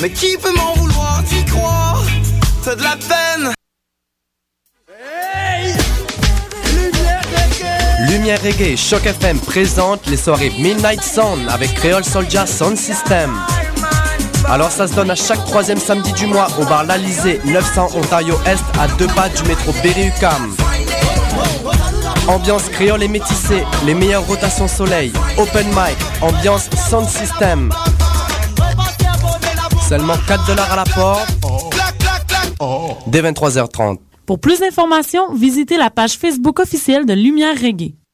Mais qui peut m'en vouloir, t'y crois? T'as de la peine Lumière Reggae, Choc FM présente les soirées Midnight Sound avec Creole Soldier Sound System. Alors ça se donne à chaque troisième samedi du mois au bar L'Alizé, 900 Ontario Est, à deux pas du métro Berry-UQAM. Ambiance créole et métissée, les meilleures rotations soleil, open mic, ambiance sound system. Seulement 4 dollars à la porte. Dès 23h30. Pour plus d'informations, visitez la page Facebook officielle de Lumière Reggae.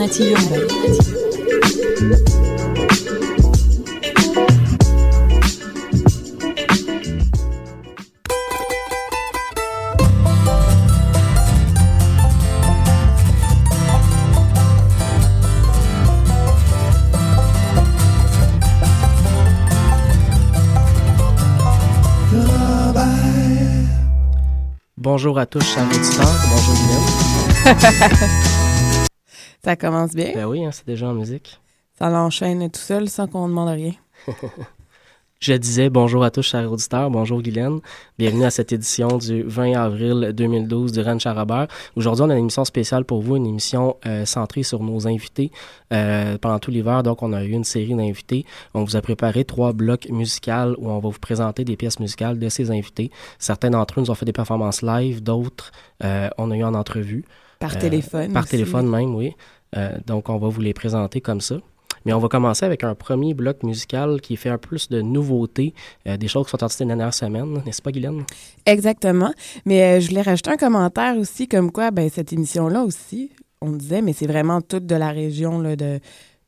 urbaine. Bonjour à tous, chers auditeurs. Bonjour, Guillaume. Ça commence bien. Ben oui, hein, c'est déjà en musique. Ça l'enchaîne tout seul sans qu'on demande rien. Je disais bonjour à tous, chers auditeurs. Bonjour, Guylaine. Bienvenue à cette édition du 20 avril 2012 du Ranch Charabert. Aujourd'hui, on a une émission spéciale pour vous, une émission euh, centrée sur nos invités euh, pendant tout l'hiver. Donc, on a eu une série d'invités. On vous a préparé trois blocs musicaux où on va vous présenter des pièces musicales de ces invités. Certains d'entre eux nous ont fait des performances live, d'autres, euh, on a eu en entrevue. Par téléphone. Par aussi. téléphone même, oui. donc, on va vous les présenter comme ça. Mais on va commencer avec un premier bloc musical qui fait un plus de nouveautés, euh, des choses qui sont sorties la dernière semaine, n'est-ce pas, Guylaine? Exactement. Mais euh, je voulais rajouter un commentaire aussi, comme quoi, ben, cette émission-là aussi, on disait, mais c'est vraiment toute de la région là, de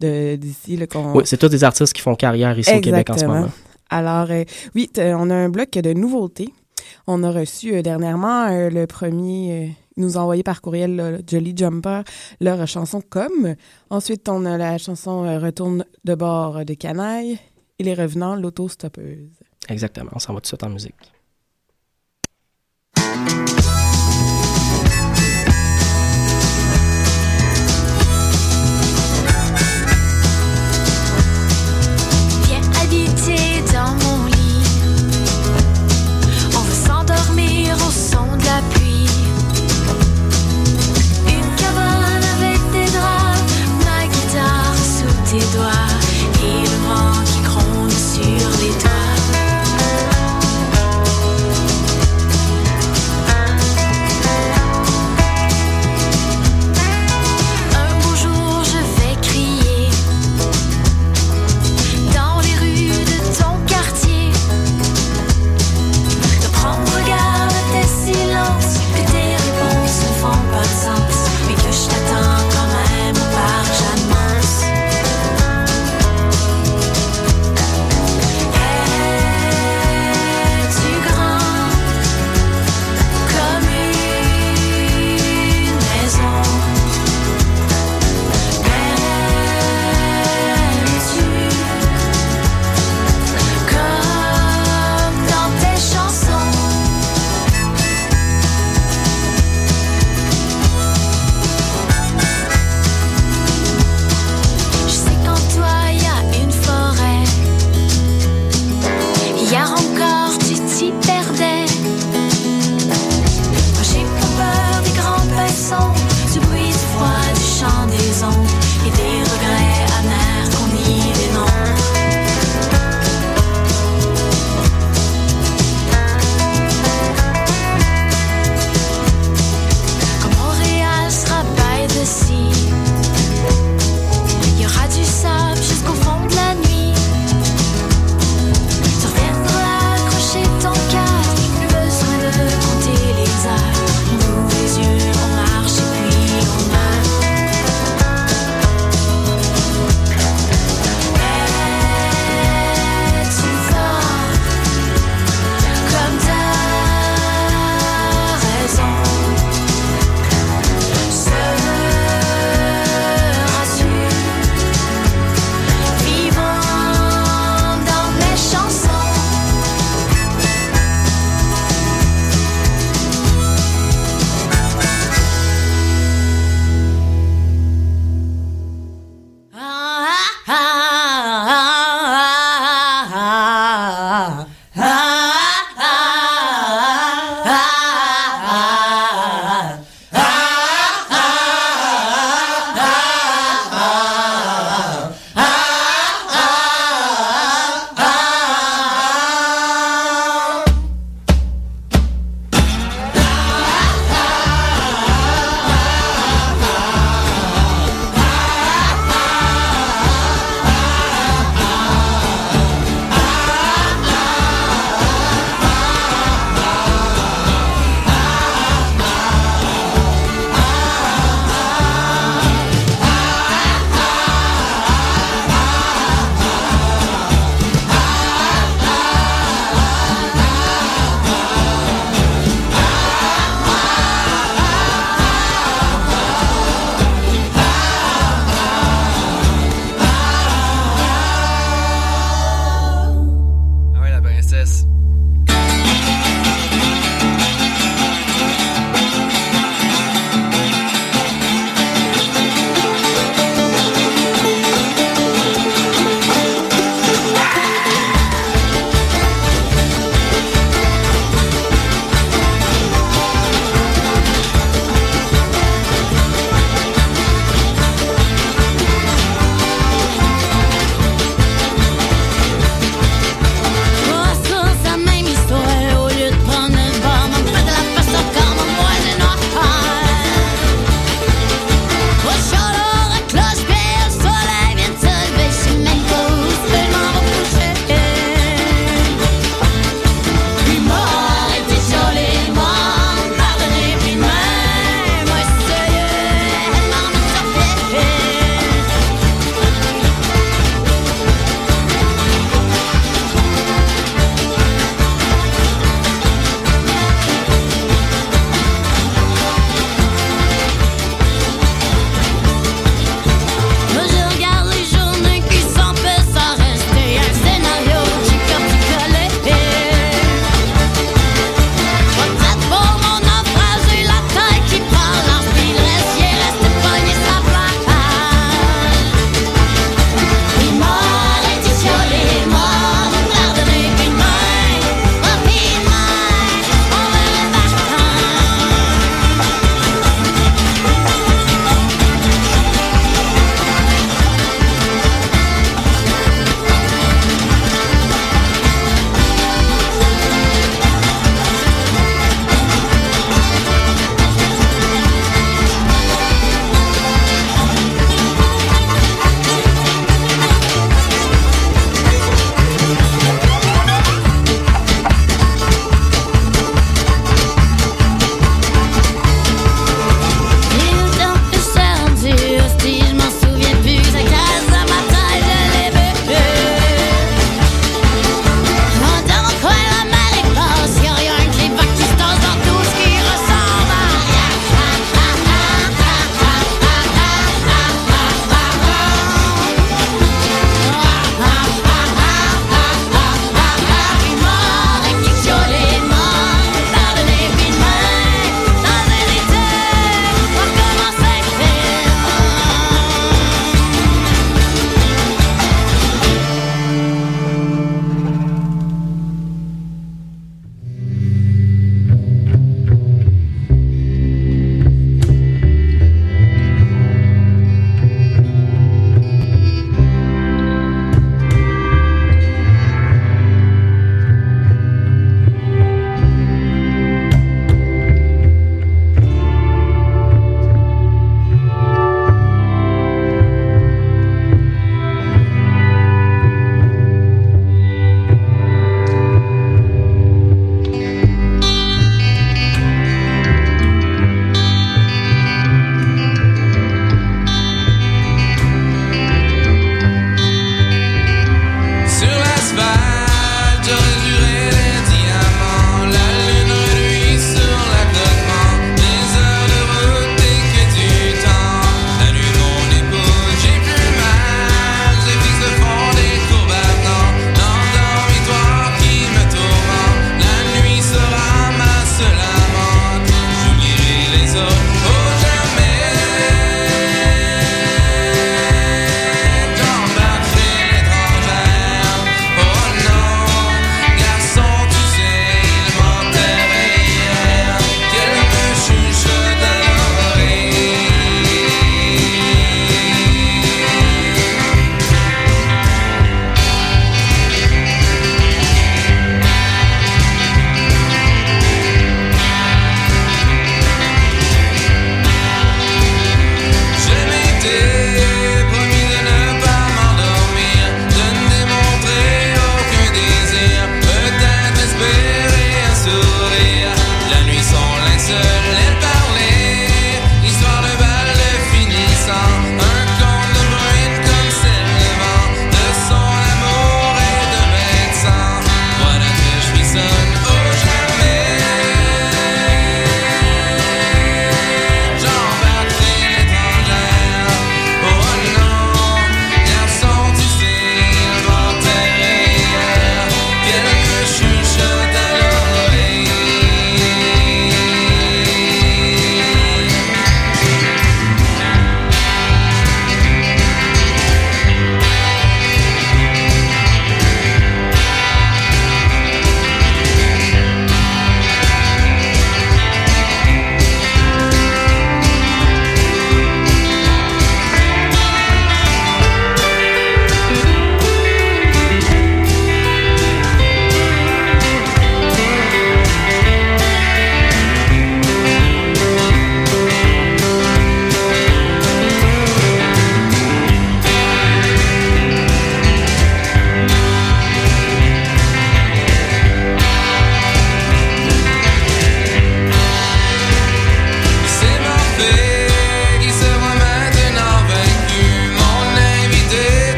d'ici. qu'on... Oui, c'est tous des artistes qui font carrière ici Exactement. au Québec en ce moment. Alors, euh, oui, on a un bloc de nouveautés. On a reçu euh, dernièrement euh, le premier nous envoyé par courriel Jolly Jumper leur chanson Comme. Ensuite, on a la chanson euh, Retourne de bord de Canaille et les revenants, l'autostoppeuse. Exactement. On s'en va tout de suite en musique.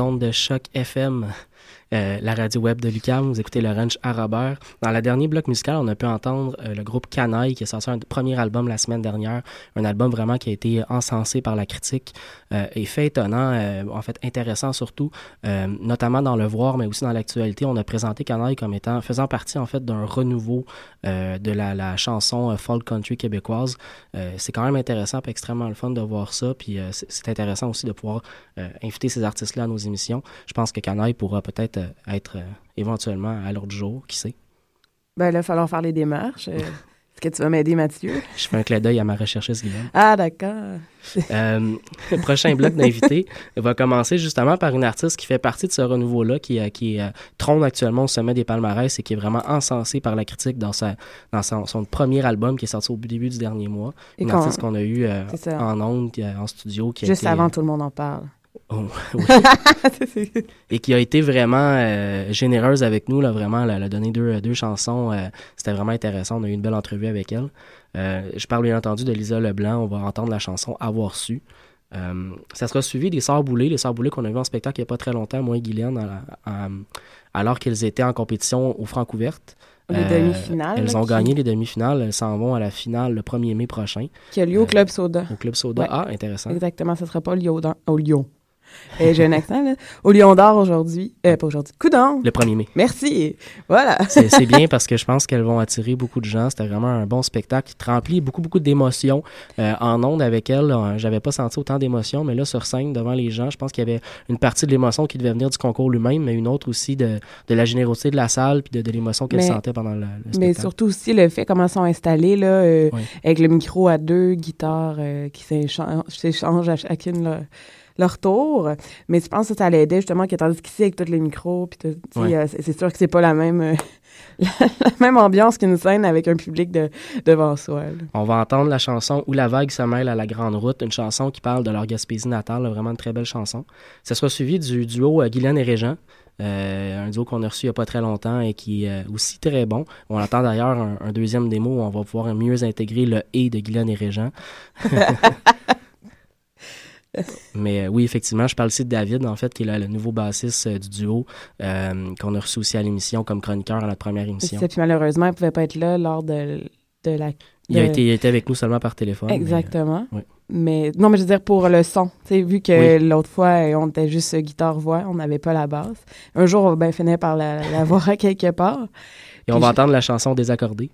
Ondes de choc FM. Euh, la radio web de Lucam. Vous écoutez le Ranch à Robert. Dans la dernier bloc musical, on a pu entendre euh, le groupe Canaille qui a sorti un premier album la semaine dernière. Un album vraiment qui a été encensé par la critique euh, et fait étonnant, euh, en fait intéressant surtout, euh, notamment dans le voir, mais aussi dans l'actualité. On a présenté Canaille comme étant, faisant partie en fait d'un renouveau de la, la chanson folk country québécoise. c'est quand même intéressant et extrêmement le fun de voir ça. Puis c'est intéressant aussi de pouvoir inviter ces artistes-là à nos émissions. Je pense que Canaille pourra peut-être euh, être euh, éventuellement à l'ordre du jour, qui sait? Ben là, il va falloir faire les démarches. Euh, est-ce que tu vas m'aider, Mathieu? Je fais un clin d'œil à ma recherchiste, Guillaume. Ah, d'accord. le prochain bloc d'invités va commencer justement par une artiste qui fait partie de ce renouveau-là, qui, qui trône actuellement au sommet des palmarès et qui est vraiment encensée par la critique dans, sa, dans son, premier album qui est sorti au début du dernier mois. une artiste qu'on a eu en ondes, en studio. Qui Juste avant, tout le monde en parle. Oh, et qui a été vraiment euh, généreuse avec nous, là, vraiment, elle, a donné deux, deux chansons. Euh, c'était vraiment intéressant. On a eu une belle entrevue avec elle. Euh, je parle bien entendu de Lisa Leblanc. On va entendre la chanson Avoir su. ça sera suivi des Sœurs Boulées, les Sœurs Boulées qu'on a vu en spectacle il n'y a pas très longtemps, moi et Guylaine, alors qu'elles étaient en compétition au Francouvertes. Les demi-finales. Elles ont gagné les demi-finales. Elles s'en vont à la finale le 1er mai prochain. Qui a lieu au Club Soda. Au Club Soda. Ah, intéressant. Exactement. Ce ne sera pas au Lyon. Et j'ai un accent, là. Au Lion d'Or aujourd'hui. Euh, pas aujourd'hui. Coudon! Le 1er mai. Merci. Voilà. c'est bien parce que je pense qu'elles vont attirer beaucoup de gens. C'était vraiment un bon spectacle qui te remplit beaucoup, beaucoup d'émotions. Euh, en ondes avec elles, j'avais pas senti autant d'émotions, mais là, sur scène, devant les gens, je pense qu'il y avait une partie de l'émotion qui devait venir du concours lui-même, mais une autre aussi de, de la générosité de la salle puis de, l'émotion qu'elle sentait pendant le, spectacle. Mais surtout aussi le fait comment elles sont installées, là, euh, avec le micro à deux, guitares qui s'échangent à chacune, là leur tour. Mais je pense que ça l'aidait justement qu'il tandis qu'ici, avec tous les micros, puis euh, c'est sûr que c'est pas la même, euh, la, même ambiance qu'une scène avec un public de, devant soi. On va entendre la chanson Où la vague se mêle à la grande route, une chanson qui parle de leur Gaspésie natale, vraiment une très belle chanson. Ça sera suivi du duo euh, Guylaine et Régent. un duo qu'on a reçu il n'y a pas très longtemps et qui est aussi très bon. On attend d'ailleurs un, deuxième démo où on va pouvoir mieux intégrer le « et » de Guylaine et Régent. Mais euh, oui, effectivement, je parle ici de David, en fait, qui est le nouveau bassiste euh, du duo, euh, qu'on a reçu aussi à l'émission comme chroniqueur à notre première émission. puis malheureusement, il ne pouvait pas être là lors de, de la. Il, a été, il était avec nous seulement par téléphone. Exactement. Mais, non, mais je veux dire pour le son. sais, vu que l'autre fois, on était juste guitare-voix, on n'avait pas la basse. Un jour, on va bien finir par la, la voir à quelque part. Et on va entendre la chanson Désaccordée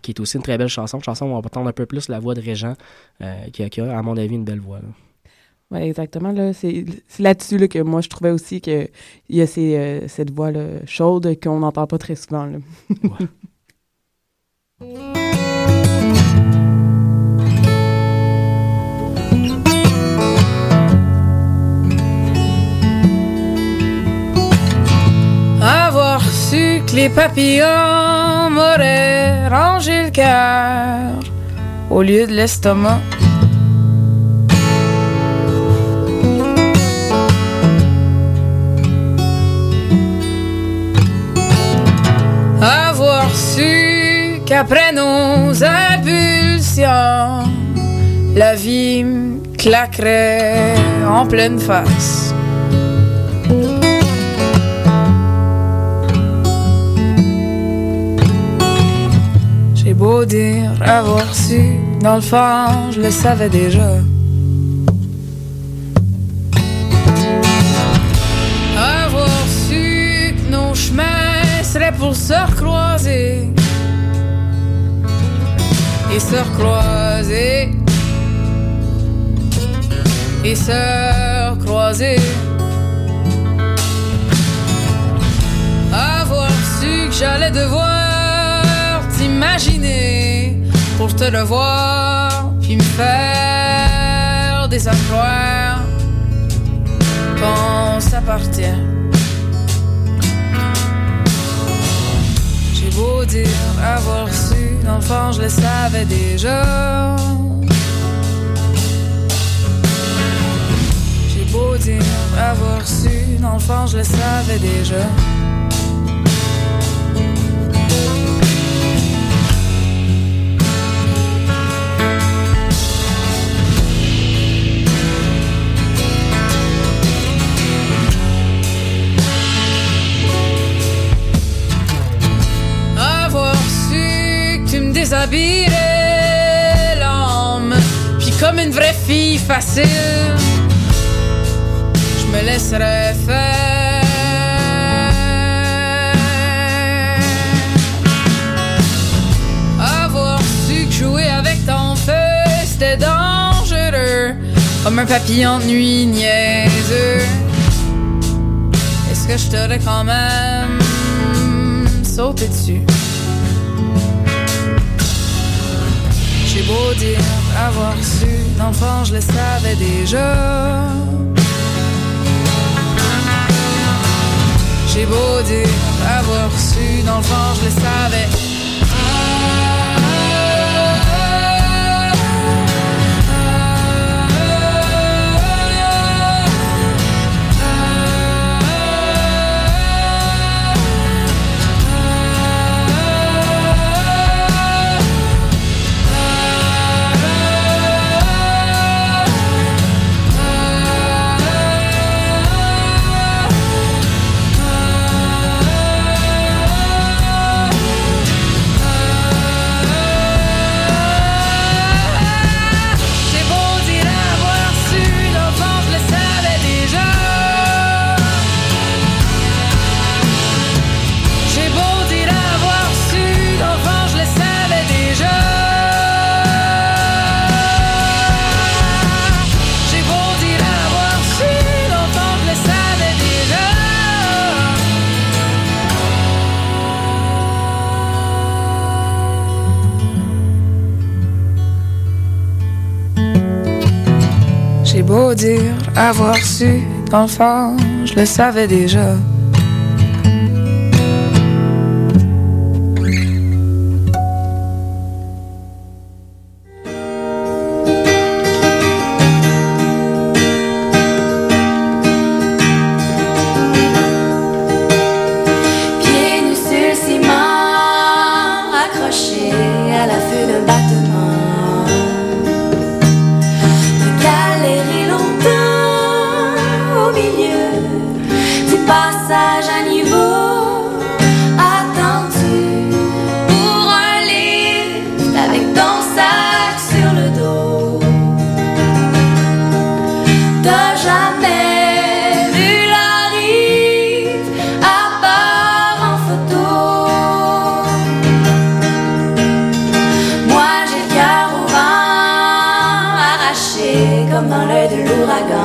qui est aussi une très belle chanson. Une chanson où on va entendre un peu plus la voix de Régent, qui, a, qui, a, à mon avis, une belle voix. Oui, exactement. Là, c'est, là-dessus là, que moi, je trouvais aussi qu'il y a ces, euh, cette voix là, chaude qu'on n'entend pas très souvent. Là. Avoir su que les papillons m'auraient rangé le cœur au lieu de l'estomac su qu'après nos impulsions, la vie me claquerait en pleine face. J'ai beau dire avoir su, dans le fond, je le savais déjà. Pour se recroiser et se recroiser et se recroiser. Avoir su que j'allais devoir t'imaginer pour te le voir, puis me faire des accroires quand ça s'appartient. Beau dire avoir su L'enfant, je le savais déjà. J'ai beau dire avoir su, l'enfant, je le savais déjà. respirer. Puis comme une vraie fille facile, je me laisserai faire. Avoir su que jouer avec ton feu, c'était dangereux. Comme un papillon de nuit niaiseux. Est-ce que je t'aurais quand même sauté dessus? J'ai beau dire avoir su d'enfant, je le savais déjà. J'ai beau dire avoir su d'enfant, je le savais enfant, je le savais déjà. comme dans l'œil de l'ouragan.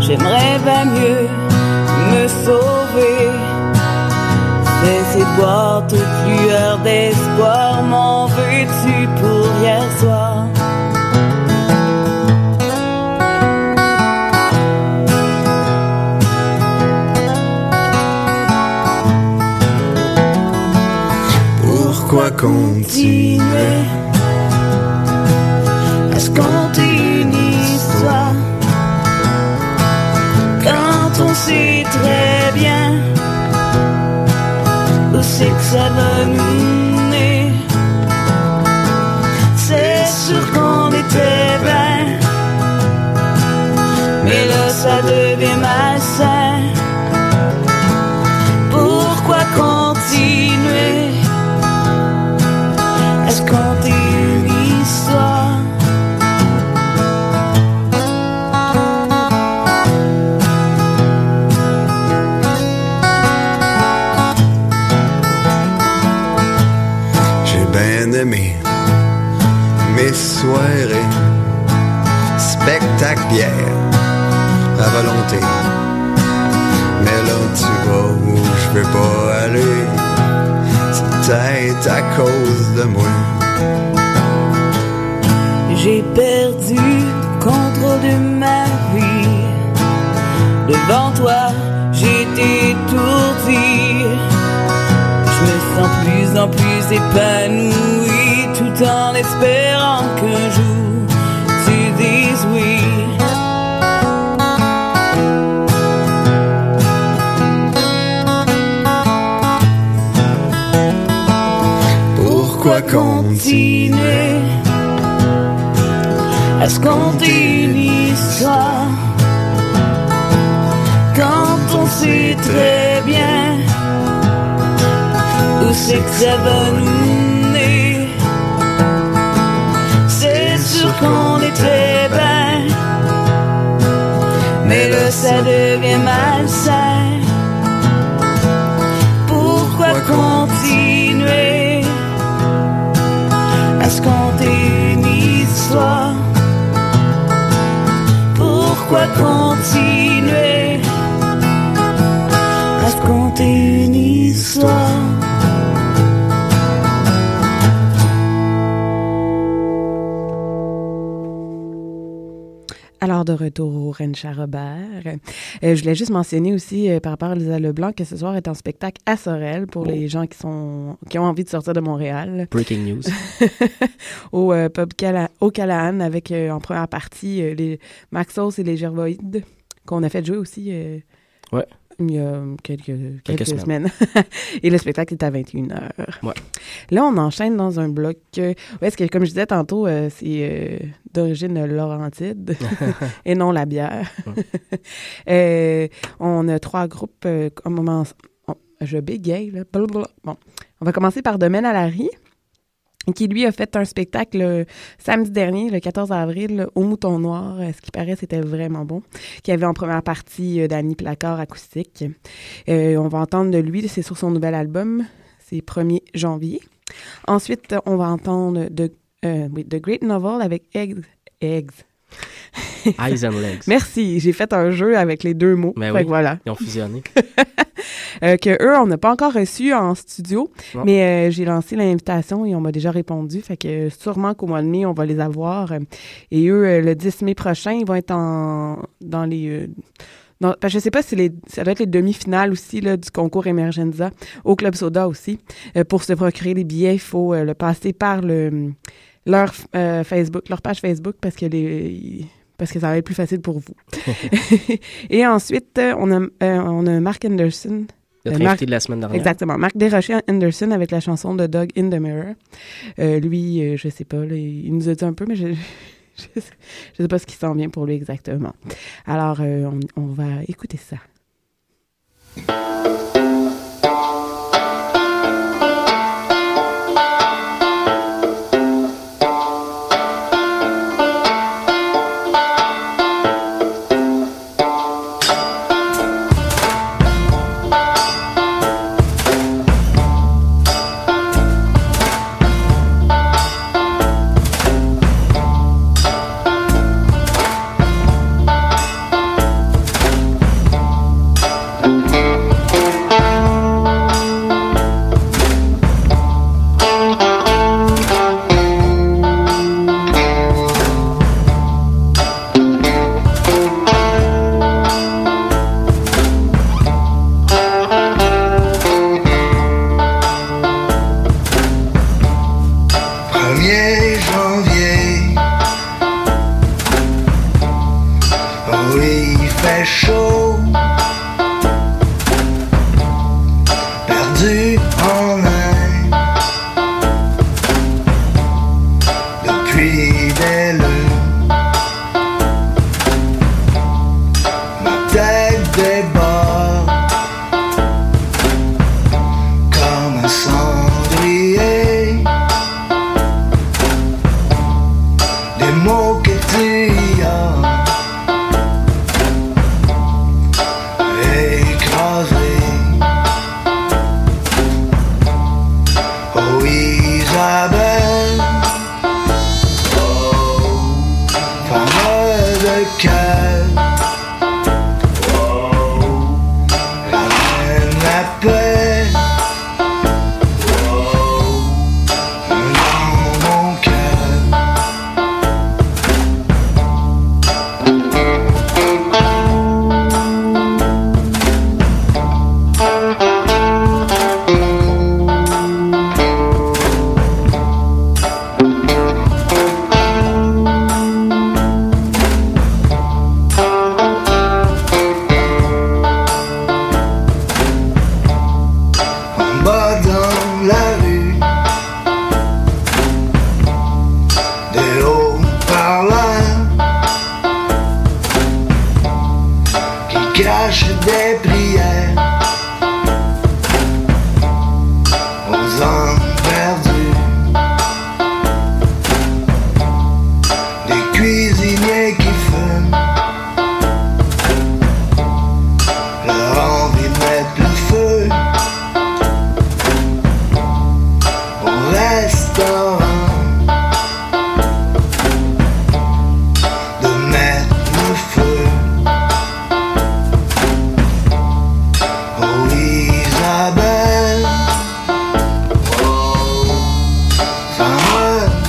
J'aimerais bien mieux me sauver. De boire toute lueur d'espoir. M'en veux-tu pour hier soir? Pourquoi continuer? À se compter sait très bien où c'est que ça va nous mes soirées, spectacle bière à volonté. Mais là, tu vois où je veux pas aller. C'est peut-être à cause de moi. J'ai perdu le contrôle de ma vie. Devant toi, été étourdi. Je me sens plus en plus épanoui, en espérant qu'un jour tu dises oui. Pourquoi continuer à se compter une histoire quand on sait très bien où c'est que ça va nous qu'on était bien, mais là ça devient malsain. Pourquoi continuer à se compter une histoire? Pourquoi continuer à se compter une histoire? De retour au Rencha Robert. Euh, je voulais juste mentionner aussi, euh, par rapport à Lisa Leblanc, que ce soir est en spectacle à Sorel pour les gens qui sont qui ont envie de sortir de Montréal. Breaking news. au euh, pub Cala- au Callahan avec euh, en première partie les Maxos et les Gervoïdes qu'on a fait jouer aussi Ouais. Il y a quelques, quelques, semaines. semaines. et le spectacle est à 21h. Ouais. Là, on enchaîne dans un bloc. euh, où est-ce que, comme je disais tantôt, euh, c'est euh, d'origine laurentide et non la bière? Euh, on a trois groupes. euh, on- je bégaye, là. Bon, on va commencer par Domaine à la Rie, qui lui a fait un spectacle euh, samedi dernier, le 14 avril, au Mouton Noir. Euh, Ce qui paraît, c'était vraiment bon. Qui avait en première partie euh, Danny Placard acoustique. Euh, on va entendre de lui, c'est sur son nouvel album, c'est 1er janvier. Ensuite, on va entendre de, oui, The Great Novel avec Eggs. Eggs. Eyes and legs. Merci, j'ai fait un jeu avec les deux mots. Ben Fait oui. que voilà. Ils ont fusionné. Euh, que eux, on n'a pas encore reçu en studio, Non. mais euh, j'ai lancé l'invitation et on m'a déjà répondu. Fait que sûrement qu'au mois de mai, on va les avoir. Euh, Et eux, euh, le 10 mai prochain, ils vont être en, dans les. euh, dans, parce que je sais pas si les, ça doit être les demi-finales aussi là, du concours Emergenza au Club Soda aussi. Euh, pour se procurer les billets, il faut euh, le passer par le leur euh, Facebook, leur page Facebook parce que les parce que ça va être plus facile pour vous. Et ensuite, on a, euh, on a Mark Anderson. Notre Euh, Marc- invité de la semaine dernière. Exactement. Marc Desrochers Anderson avec la chanson de Dog in the Mirror. Euh, lui, euh, je sais pas, là, il nous a dit un peu, mais je, je, sais, je sais pas ce qui s'en vient pour lui exactement. Alors, on, on va écouter ça.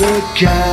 Femme de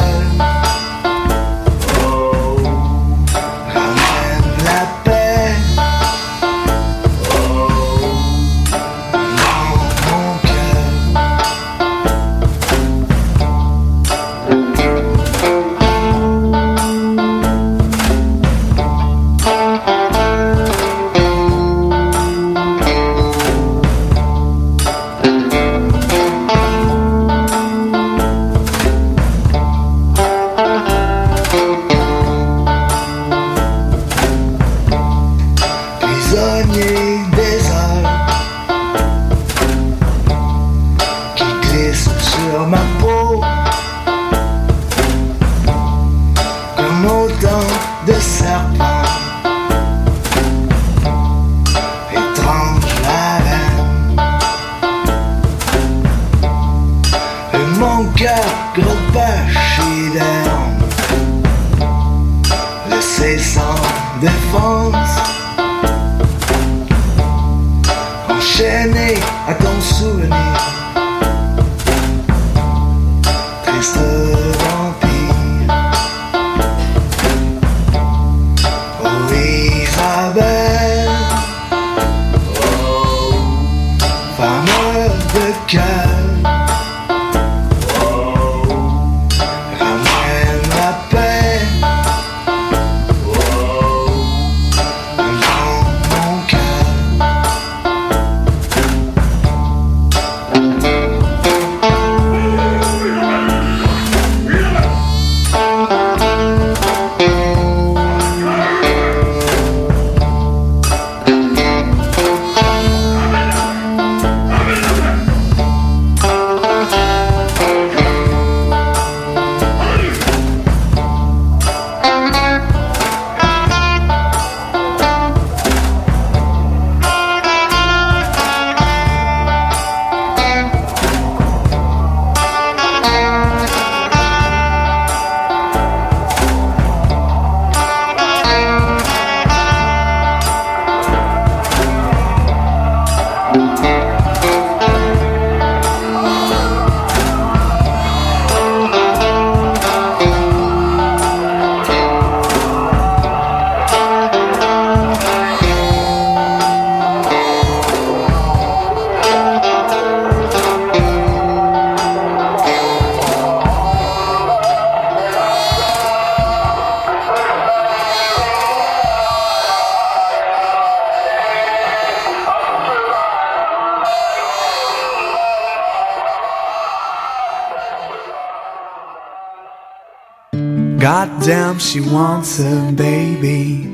a baby.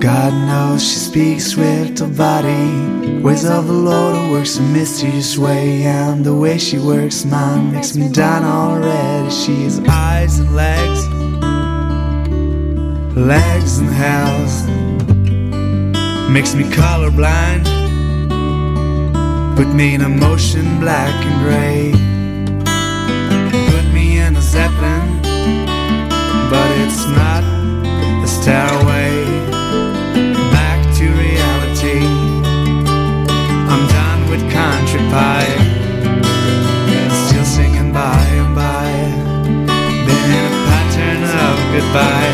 God knows she speaks with her body. Ways of the Lord works a mysterious way, and the way she works, man, makes me down already. She has eyes and legs, legs and hands, makes me colorblind. Put me in a motion black and gray. Put me in a zeppelin, but it's not a stairway back to reality. I'm done with country pie, still singing by and by. Been in a pattern of goodbyes.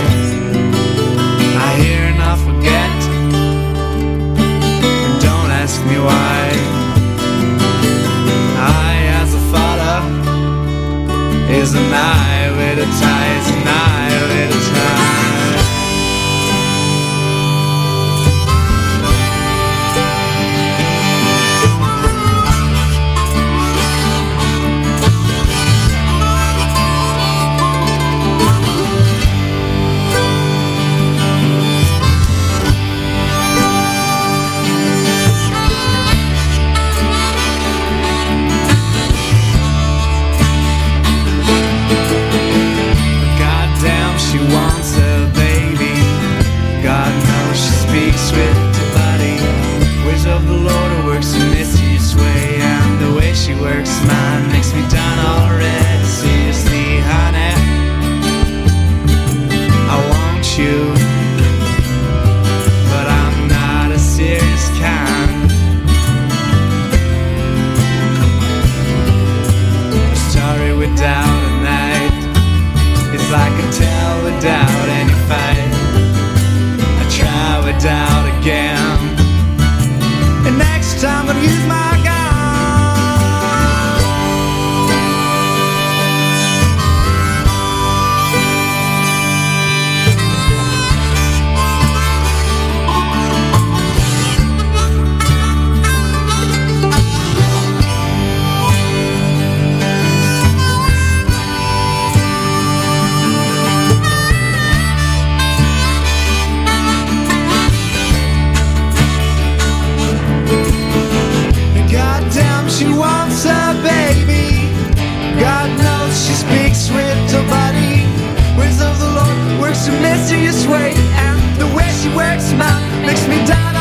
Mysterious way, and the way she works, man, makes me down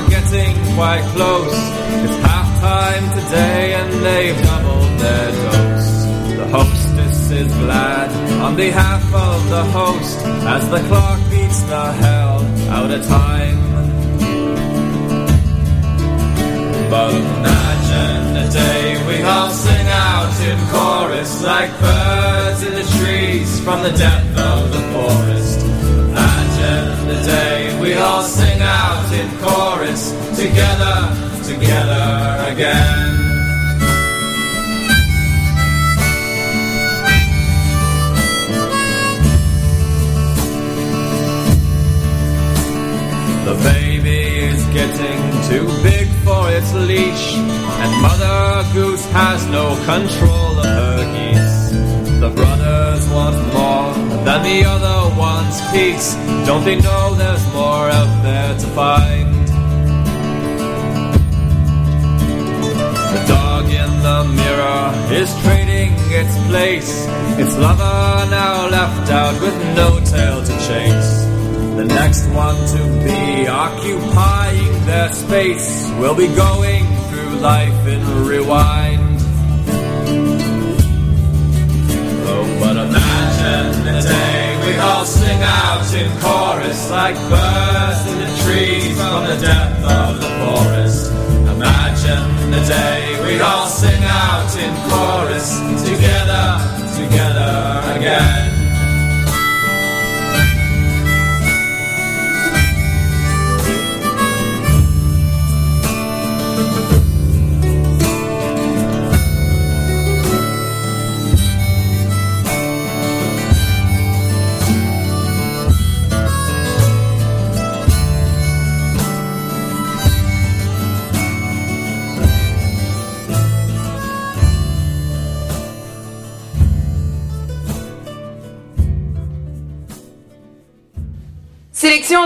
are getting quite close. It's half time today and they've doubled their dose. The hostess is glad on behalf of the host as the clock beats the hell out of time. But imagine a day we all sing out in chorus like birds in the trees from the depth of the forest. Imagine the day all sing out in chorus, together, together again. The baby is getting too big for its leash, and Mother Goose has no control of her geese. The brothers want more than the other one's peace. Don't they know there's more out there to find? The dog in the mirror is trading its place. Its lover now left out with no tail to chase. The next one to be occupying their space will be going through life in rewind. All sing out in chorus like birds in the trees from the depth of the forest. Imagine the day we all sing out in chorus together, together again.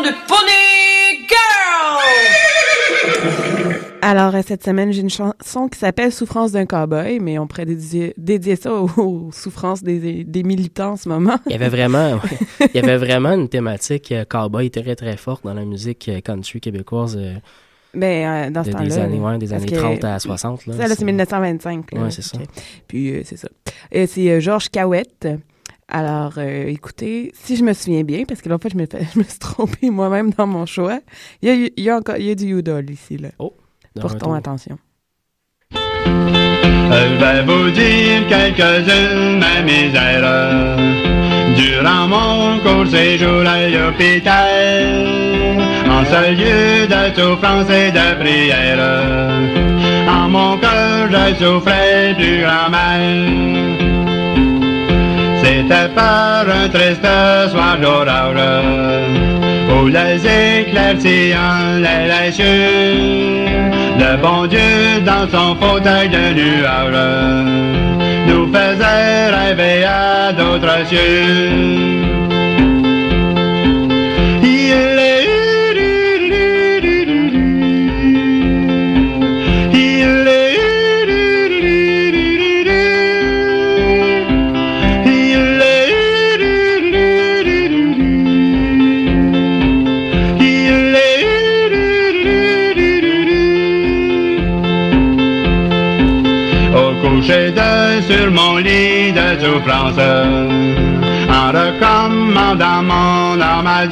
De Pony Girl! Alors, euh, cette semaine, j'ai une chanson qui s'appelle Souffrance d'un cowboy, mais on pourrait dédier, dédier ça aux, aux souffrances des, des militants en ce moment. Il y avait vraiment, ouais, il y avait vraiment une thématique euh, cowboy très très forte dans la musique euh, country québécoise. euh, Ben, euh, dans ce de- temps-là. des années, ouais, des années que- 30 à 60. Là, Ça, là, c'est 1925. là. Ouais, c'est ça. Puis, euh, c'est ça. C'est euh, Georges Cahouette. Alors, euh, écoutez, si je me souviens bien, parce que l'autre fois, je me, fais- je me suis trompée moi-même dans mon choix, il y a, il y a encore il y a du Udall ici, là. Oh, tour. attention. Je vais vous dire quelques-unes de mes erreurs. Durant mon court séjour à l'hôpital, en ce lieu de souffrance et de prière, en mon cœur je souffrais du grand mal. C'était par un triste soir d'orage, où les éclaircissants les cieux, le bon Dieu dans son fauteuil de nuage, nous faisait rêver à d'autres cieux. Au coucher de sur mon lit de souffrance, en recommandant mon âme à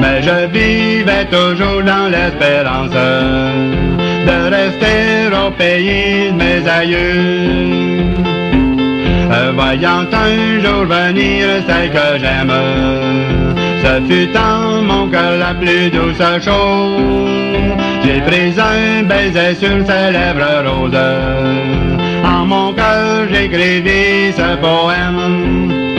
mais je vivais toujours dans l'espérance de rester au pays de mes aïeux. Voyant un jour venir celle que j'aime, ce fut en mon cœur la plus douce chose. J'ai pris un baiser sur ses lèvres roses. En mon cœur j'écrivis ce poème.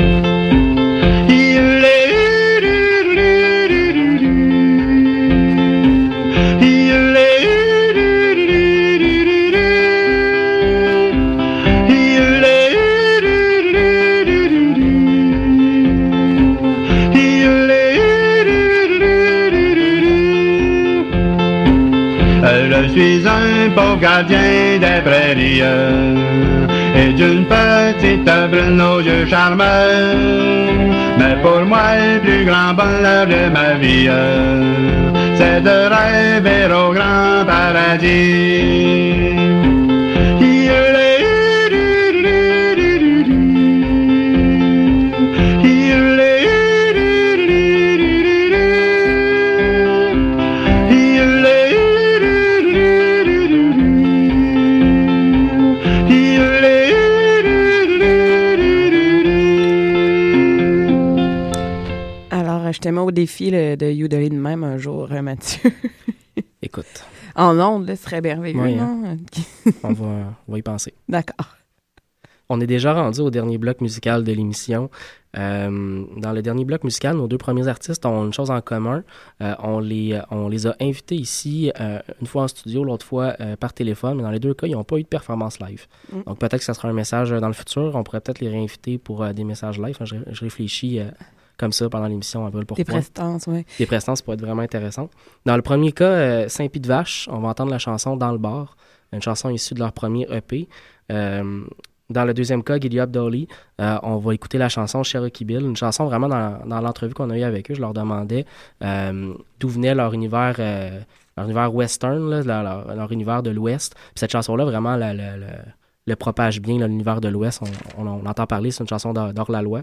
Suis un pauvre gardien des prairies et d'une petite brune aux yeux charmeurs. Mais pour moi, le plus grand bonheur de ma vie, c'est de rêver au grand paradis. Mets au défi là, de yodeler de même un jour, euh, Mathieu. Écoute, en ondes, ce serait merveilleux, Oui, non? on va, on va y penser. D'accord. On est déjà rendu au dernier bloc musical de l'émission. Euh, dans le dernier bloc musical, nos deux premiers artistes ont une chose en commun. Euh, on, les, on les a invités ici, euh, une fois en studio, l'autre fois par téléphone, mais dans les deux cas, ils n'ont pas eu de performance live. Mm. Donc peut-être que ça sera un message dans le futur. On pourrait peut-être les réinviter pour des messages live. Enfin, je, je réfléchis comme ça pendant l'émission un peu le pourquoi. Des prestances, oui. Des prestances pourraient être vraiment intéressant. Dans le premier cas, euh, Saint-Pied de Vache, on va entendre la chanson Dans le bar, une chanson issue de leur premier EP. Euh, dans le deuxième cas, Up Dolly, euh, on va écouter la chanson Cherokee Bill, une chanson vraiment dans, dans l'entrevue qu'on a eue avec eux. Je leur demandais d'où venait leur univers, leur univers western, là, leur, leur- univers de l'Ouest. Puis cette chanson-là, vraiment, la- la- la- le propage bien, l'univers de l'Ouest. On, on- on entend parler, c'est une chanson d'Or la loi.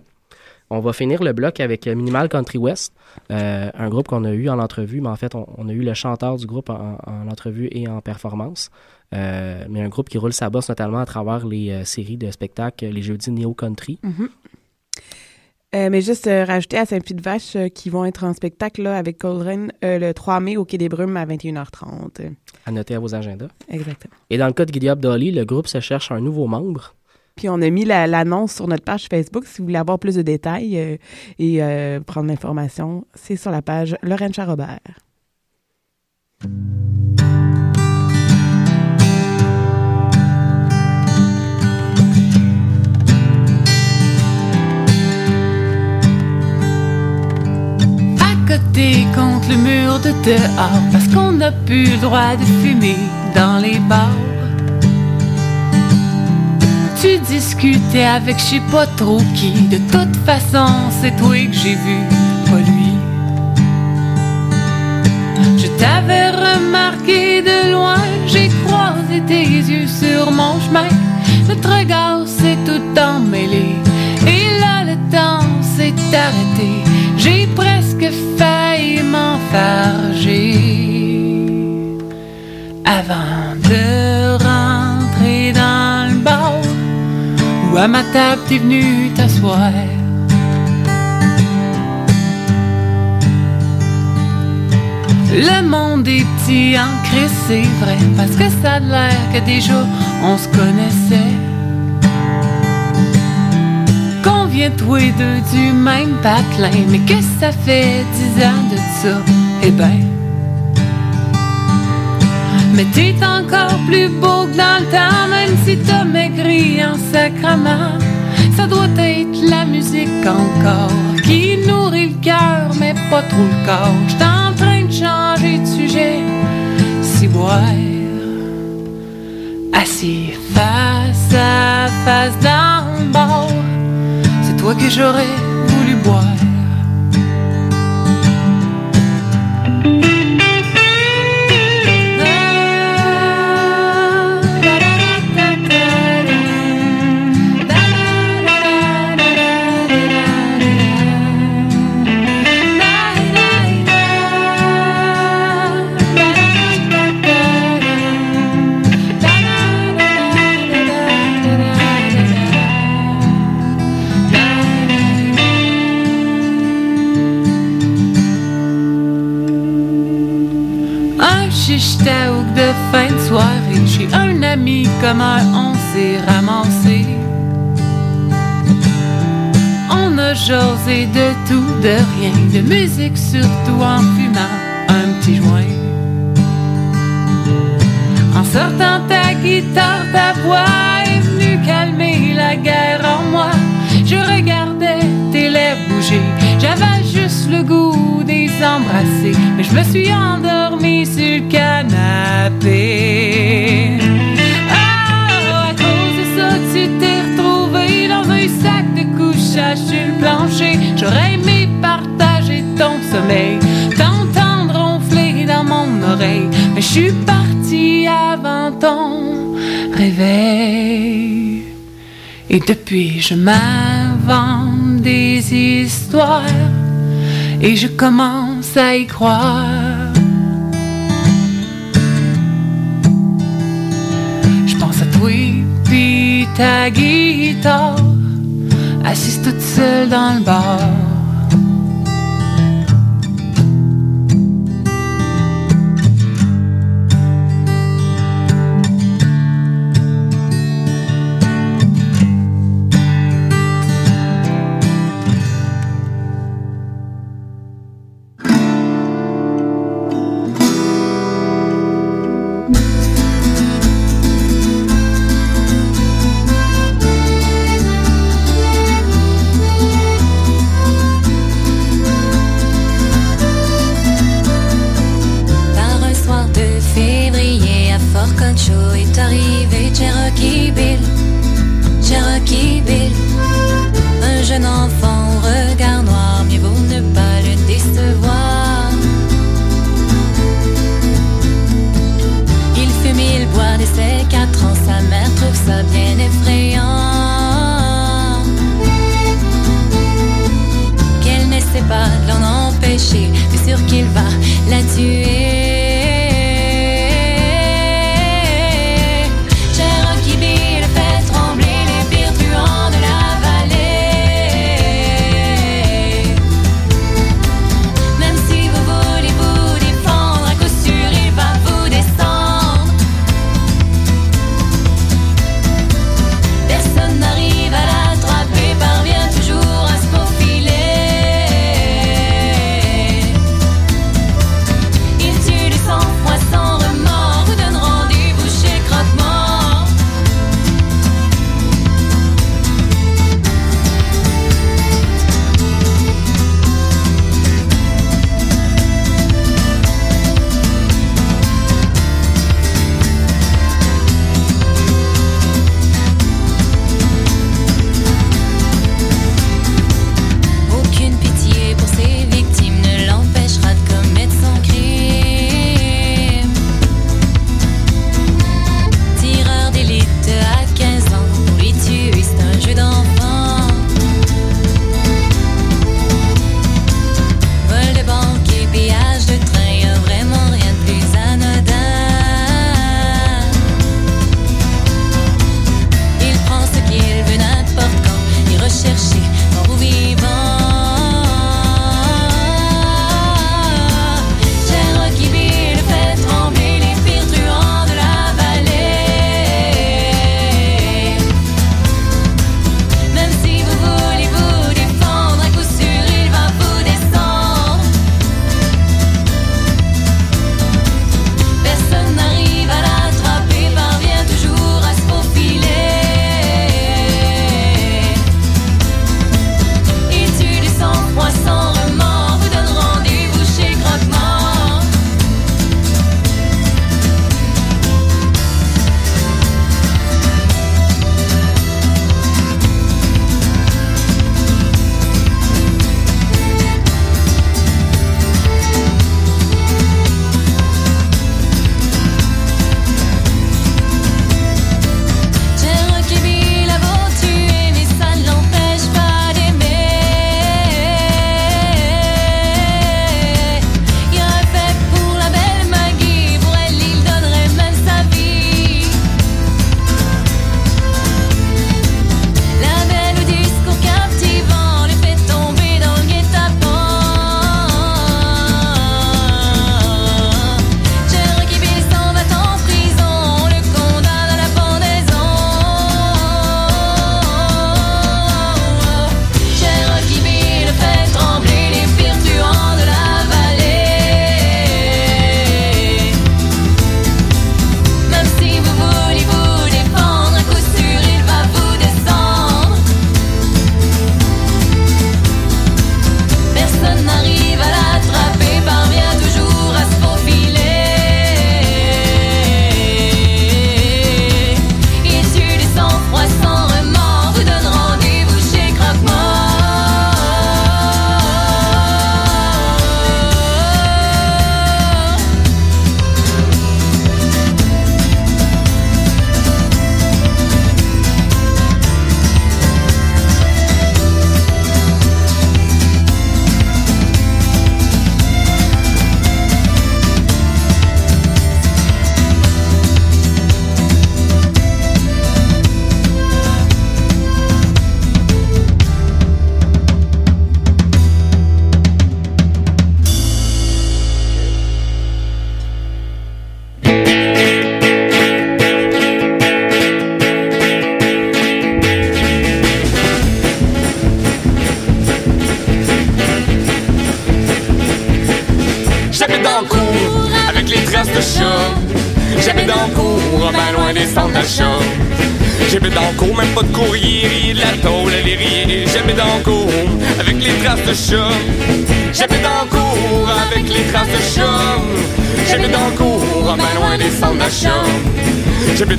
On va finir le bloc avec euh, Minimal Country West, euh, un groupe qu'on a eu en entrevue, mais en fait, on, on a eu le chanteur du groupe en, en entrevue et en performance. Euh, mais un groupe qui roule sa bosse notamment à travers les euh, séries de spectacles, les jeudis Néo Country. Mhm. Euh, mais juste rajouter à Saint-Pied-de-Vache qui vont être en spectacle là, avec euh, le 3 mai au Quai des Brumes à 21h30. Euh, À noter à vos agendas. Exactement. Et dans le cas de Up Dolly, le groupe se cherche un nouveau membre. Puis on a mis la- l'annonce sur notre page Facebook. Si vous voulez avoir plus de détails euh, et euh, prendre l'information, c'est sur la page Lorraine Charrobert. Contre le mur de dehors parce qu'on n'a plus le droit de fumer dans les bars. Tu discutais avec je sais pas trop qui? De toute façon, c'est toi que j'ai vu, pas lui. Je t'avais remarqué de loin, j'ai croisé tes yeux sur mon chemin. Notre regard s'est tout emmêlé, et là le temps s'est arrêté. J'ai presque failli m'enfarger avant à ma table t'es venu t'asseoir. Le monde est petit en crise, c'est vrai, parce que ça a l'air que déjà on se connaissait. Qu'on vient tous les deux du même patelin, mais que ça fait dix ans de ça, eh ben. Mais t'es encore plus beau que dans le temps, même si t'as maigri en sacrament. Ça doit être la musique encore qui nourrit le cœur, mais pas trop le corps. J'suis en train de changer de sujet, si boire. Assis face à face le bar, c'est toi que j'aurais voulu boire. De fin de soirée Chez un ami comment on s'est ramassé. On a jasé de tout, de rien De musique surtout en fumant un petit joint. En sortant ta guitare, ta voix est venue calmer la guerre en moi. Je regardais tes lèvres bouger J'avais juste le goût des embrasser Mais je me suis endormie sur le canapé. Ah, à cause de ça tu t'es retrouvé dans un sac de couchage sur le plancher. J'aurais aimé partager ton sommeil T'entendre ronfler dans mon oreille Mais je suis partie avant ton réveil. Et depuis je des histoires Et je commence à y croire. Je pense à toi puis ta guitare Assise toute seule dans le bar de l'en empêcher. C'est sûr qu'il va la tuer.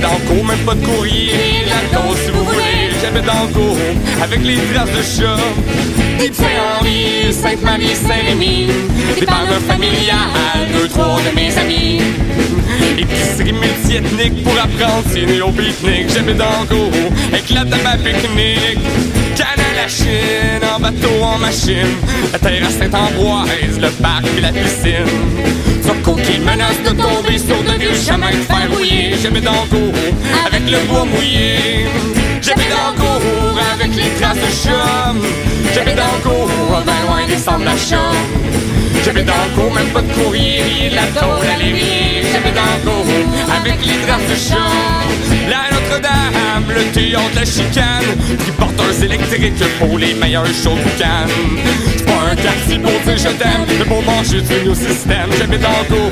Dans le cours, même pas de courrier, de la tôle si vous voulez. J'habite dans le cours, avec les traces de chat. Des Saint-Henri, Sainte-Marie, Saint-Rémy. Des parents familiales, deux, trois de mes amis. Épicerie multi-ethnique pour apprendre signer au pique-nique. J'habite dans le cours, table à pique-nique. Canne à la Chine, en bateau, en machine. La terre à Saint-Ambroise, le parc et la piscine. Qui menace de tomber sur de vieux chemins de fer rouillé. J'habite dans le cours, avec le bois mouillé. Dans le cours, avec les traces de chum. Dans le cours, ben loin des centres d'achat. J'habite dans le cours, même pas de courrier, la tôle à l'évier. Dans le cours, avec les traces de chum. La Notre-Dame, le théâtre de la chicane, qui porte un électrique pour les meilleurs shows de. Un quartier pour dire je t'aime, mais pour manger du nouveau système. J'habite le cours,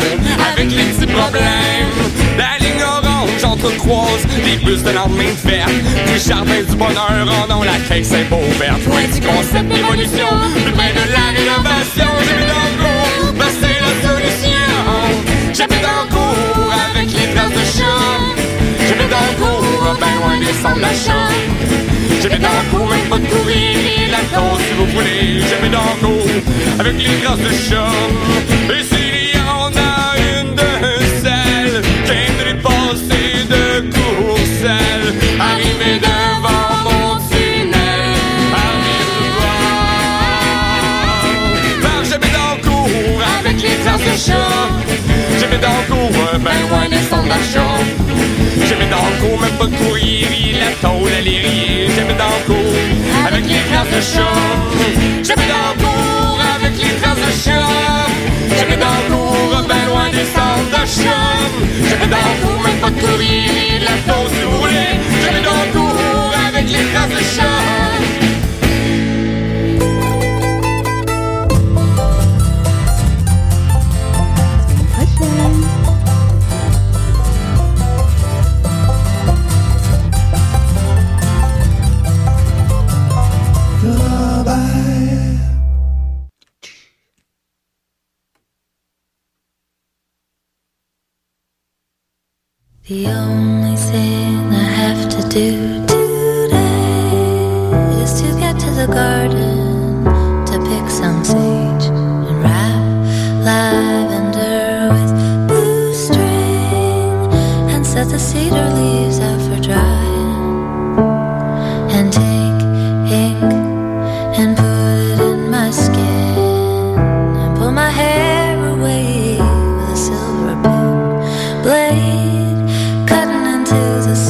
avec les petits problèmes. La ligne orange entrecroise les bus de lendemain de fête. Du jardin du bonheur, en ont la caisse est beau verte. Loin du concept d'évolution, plus près de la rénovation. J'habite le cours, ben c'est la solution. J'habite le cours, avec les traces de chat. J'habite le cours, ben loin des centres d'achat. J'habite le cours, même pas de courrier, si vous voulez. Dans le cours, avec les traces de chat. Et s'il y en a une de celles qui aimerait passer de courcelle, arriver devant mon tunnel, arrive voir. Car j'habite dans cours, avec les traces de chat. Dans le cours, ben loin des centres d'achat. Même pas de courrier, la tôle à l'érier. J'habite dans le cours, avec les traces de chat. J'habite dans le cours, avec les traces de chat. J'habite dans le cours, ben loin des centres d'achat. J'habite dans le cours, même pas de courrier, la tôle si vous voulez. J'habite dans le cours, avec les traces de chat.